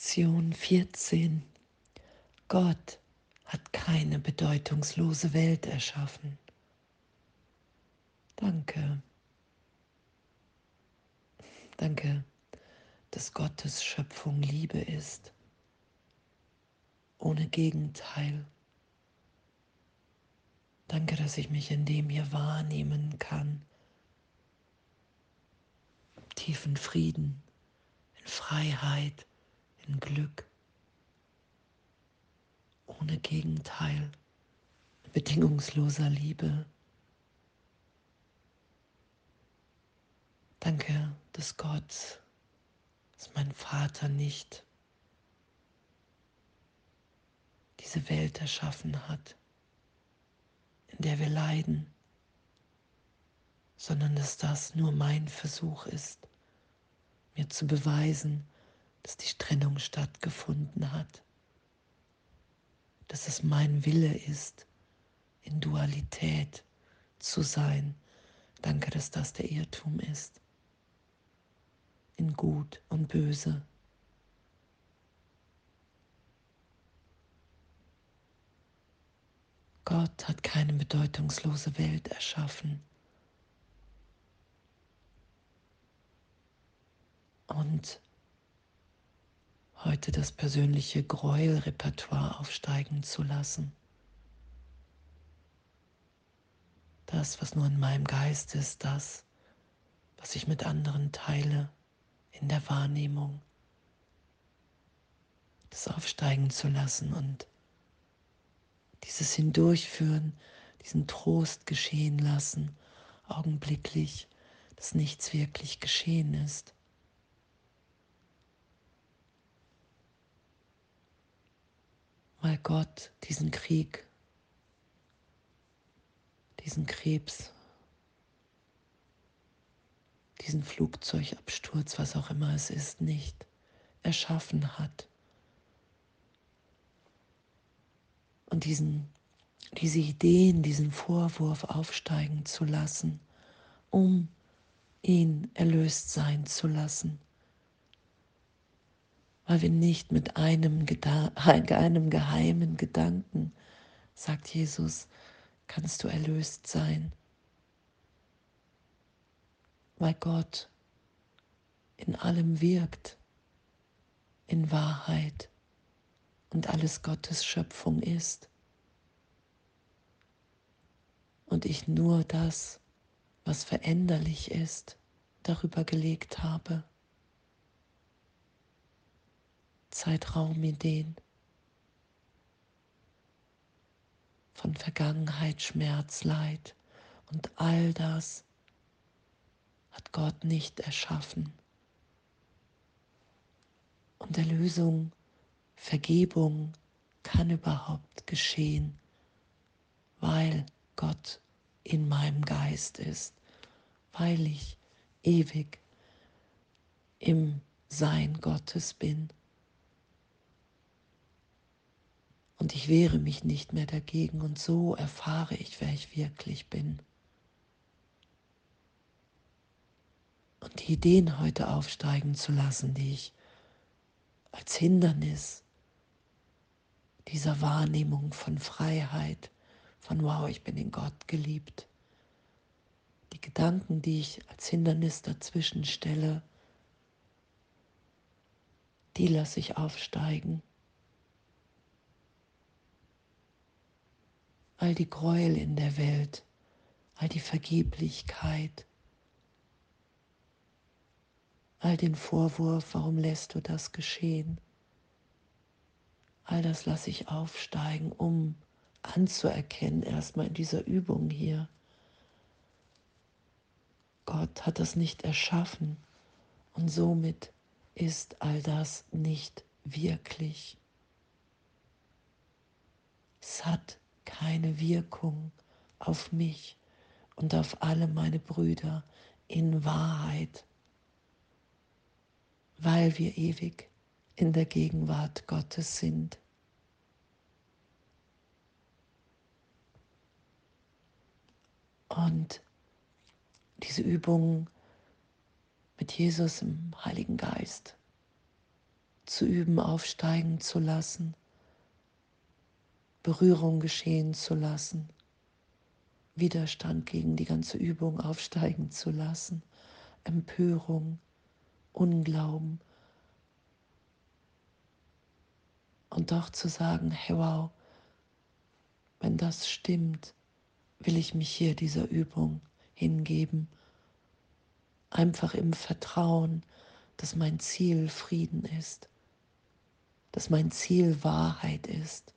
Lektion 14. Gott hat keine bedeutungslose Welt erschaffen. Danke. Danke, dass Gottes Schöpfung Liebe ist, ohne Gegenteil. Danke, dass ich mich in dem hier wahrnehmen kann. Tiefen Frieden, in Freiheit, in Glück, ohne Gegenteil, bedingungsloser Liebe. Danke, dass Gott, dass mein Vater nicht diese Welt erschaffen hat, in der wir leiden, sondern dass das nur mein Versuch ist, mir zu beweisen, dass die Trennung stattgefunden hat, dass es mein Wille ist, in Dualität zu sein. Danke, dass das der Irrtum ist, in Gut und Böse. Gott hat keine bedeutungslose Welt erschaffen. Und heute das persönliche Gräuelrepertoire aufsteigen zu lassen. Das, was nur in meinem Geist ist, das, was ich mit anderen teile in der Wahrnehmung, das aufsteigen zu lassen und dieses Hindurchführen, diesen Trost geschehen lassen, augenblicklich, dass nichts wirklich geschehen ist. Weil Gott diesen Krieg, diesen Krebs, diesen Flugzeugabsturz, was auch immer es ist, nicht erschaffen hat. Und diesen, diese Ideen, diesen Vorwurf aufsteigen zu lassen, um ihn erlöst sein zu lassen weil wir nicht mit einem, einem geheimen Gedanken, sagt Jesus, kannst du erlöst sein. Weil Gott in allem wirkt, in Wahrheit und alles Gottes Schöpfung ist. Und ich nur das, was veränderlich ist, darüber gelegt habe. Zeitraumideen von Vergangenheit, Schmerz, Leid und all das hat Gott nicht erschaffen. Und Erlösung, Vergebung kann überhaupt geschehen, weil Gott in meinem Geist ist, weil ich ewig im Sein Gottes bin. Und ich wehre mich nicht mehr dagegen und so erfahre ich, wer ich wirklich bin. Und die Ideen heute aufsteigen zu lassen, die ich als Hindernis dieser Wahrnehmung von Freiheit, von wow, ich bin in Gott geliebt. Die Gedanken, die ich als Hindernis dazwischen stelle, die lasse ich aufsteigen. All die Gräuel in der Welt, all die Vergeblichkeit, all den Vorwurf, warum lässt du das geschehen? All das lasse ich aufsteigen, um anzuerkennen, erstmal in dieser Übung hier. Gott hat das nicht erschaffen und somit ist all das nicht wirklich. Es hat keine Wirkung auf mich und auf alle meine Brüder in Wahrheit, weil wir ewig in der Gegenwart Gottes sind. Und diese Übung mit Jesus im Heiligen Geist zu üben, aufsteigen zu lassen, Berührung geschehen zu lassen, Widerstand gegen die ganze Übung aufsteigen zu lassen, Empörung, Unglauben. Und doch zu sagen, hey wow, wenn das stimmt, will ich mich hier dieser Übung hingeben, einfach im Vertrauen, dass mein Ziel Frieden ist, dass mein Ziel Wahrheit ist.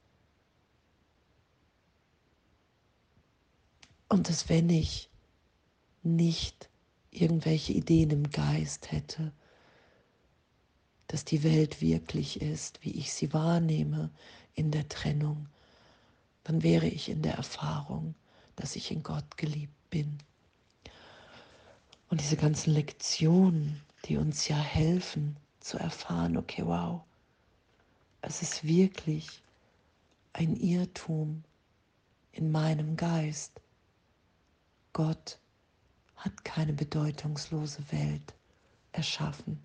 Und dass wenn ich nicht irgendwelche Ideen im Geist hätte, dass die Welt wirklich ist, wie ich sie wahrnehme in der Trennung, dann wäre ich in der Erfahrung, dass ich in Gott geliebt bin. Und diese ganzen Lektionen, die uns ja helfen zu erfahren, okay, wow, es ist wirklich ein Irrtum in meinem Geist. Gott hat keine bedeutungslose Welt erschaffen.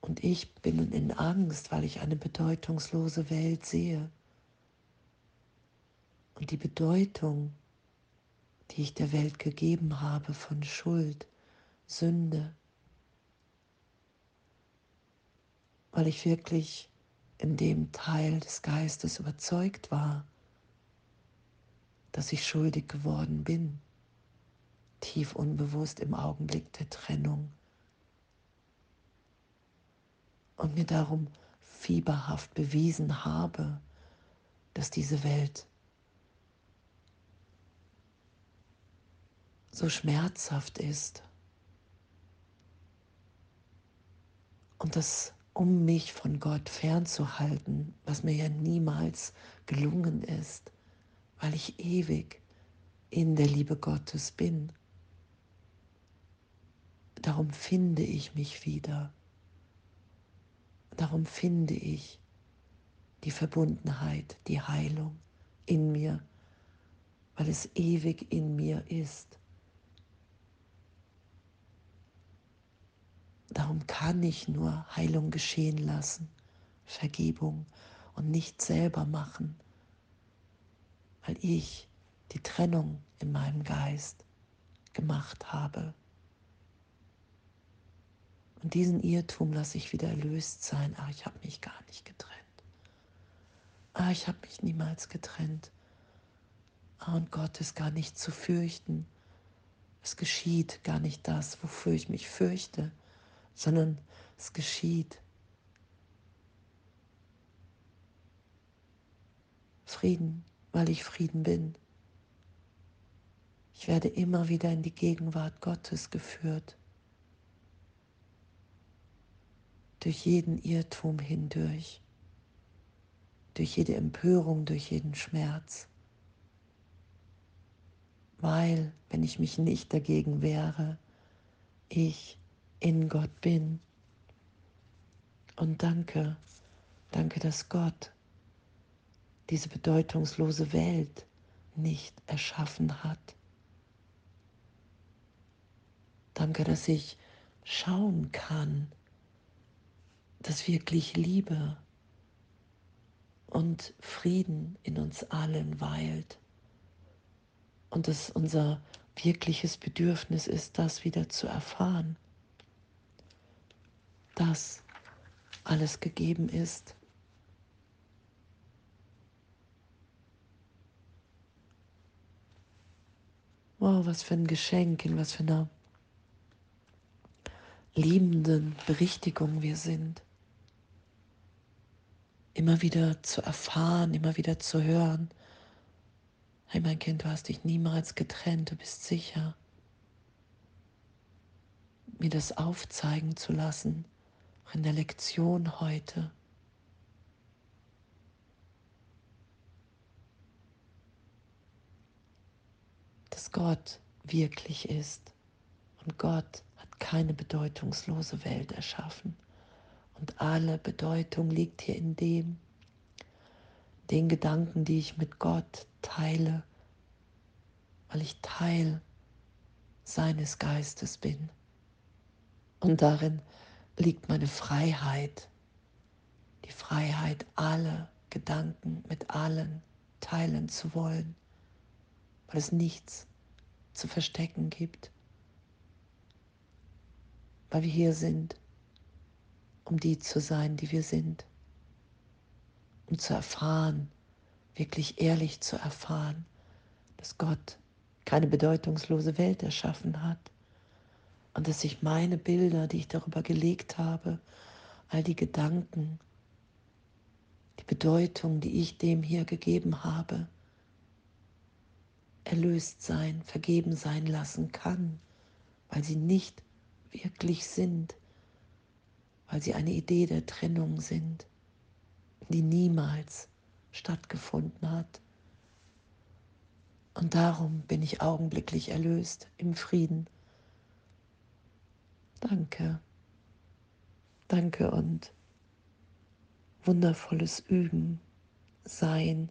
Und ich bin in Angst, weil ich eine bedeutungslose Welt sehe. Und die Bedeutung, die ich der Welt gegeben habe von Schuld, Sünde, weil ich wirklich in dem Teil des Geistes überzeugt war, dass ich schuldig geworden bin, tief unbewusst im Augenblick der Trennung. Und mir darum fieberhaft bewiesen habe, dass diese Welt so schmerzhaft ist. Und dass um mich von Gott fernzuhalten, was mir ja niemals gelungen ist, weil ich ewig in der Liebe Gottes bin. Darum finde ich mich wieder. Darum finde ich die Verbundenheit, die Heilung in mir, weil es ewig in mir ist. Darum kann ich nur Heilung geschehen lassen, Vergebung und nicht selber machen, weil ich die Trennung in meinem Geist gemacht habe. Und diesen Irrtum lasse ich wieder erlöst sein. Ah, ich habe mich gar nicht getrennt. Ah, ich habe mich niemals getrennt. Ah, und Gott ist gar nicht zu fürchten. Es geschieht gar nicht das, wofür ich mich fürchte, sondern es geschieht. Frieden, weil ich Frieden bin. Ich werde immer wieder in die Gegenwart Gottes geführt. durch jeden Irrtum hindurch, durch jede Empörung, durch jeden Schmerz. Weil, wenn ich mich nicht dagegen wehre, ich in Gott bin. Und danke, danke, dass Gott diese bedeutungslose Welt nicht erschaffen hat. Danke, dass ich schauen kann, dass wirklich Liebe und Frieden in uns allen weilt und dass unser wirkliches Bedürfnis ist, das wieder zu erfahren, dass alles gegeben ist. Wow, was für ein Geschenk, in was für einer liebenden Berichtigung wir sind immer wieder zu erfahren, immer wieder zu hören, hey mein Kind, du hast dich niemals getrennt, du bist sicher. Mir das aufzeigen zu lassen, auch in der Lektion heute. Dass Gott wirklich ist und Gott hat keine bedeutungslose Welt erschaffen. Und alle Bedeutung liegt hier in dem, den Gedanken, die ich mit Gott teile, weil ich Teil seines Geistes bin. Und darin liegt meine Freiheit, die Freiheit, alle Gedanken mit allen teilen zu wollen, weil es nichts zu verstecken gibt, weil wir hier sind, um die zu sein, die wir sind, um zu erfahren, wirklich ehrlich zu erfahren, dass Gott keine bedeutungslose Welt erschaffen hat. Und dass ich meine Bilder, die ich darüber gelegt habe, all die Gedanken, die Bedeutung, die ich dem hier gegeben habe, erlöst sein, vergeben sein lassen kann, weil sie nicht wirklich sind, weil sie eine Idee der Trennung sind, die niemals stattgefunden hat. Und darum bin ich augenblicklich erlöst im Frieden. Danke. Danke und wundervolles Üben, Sein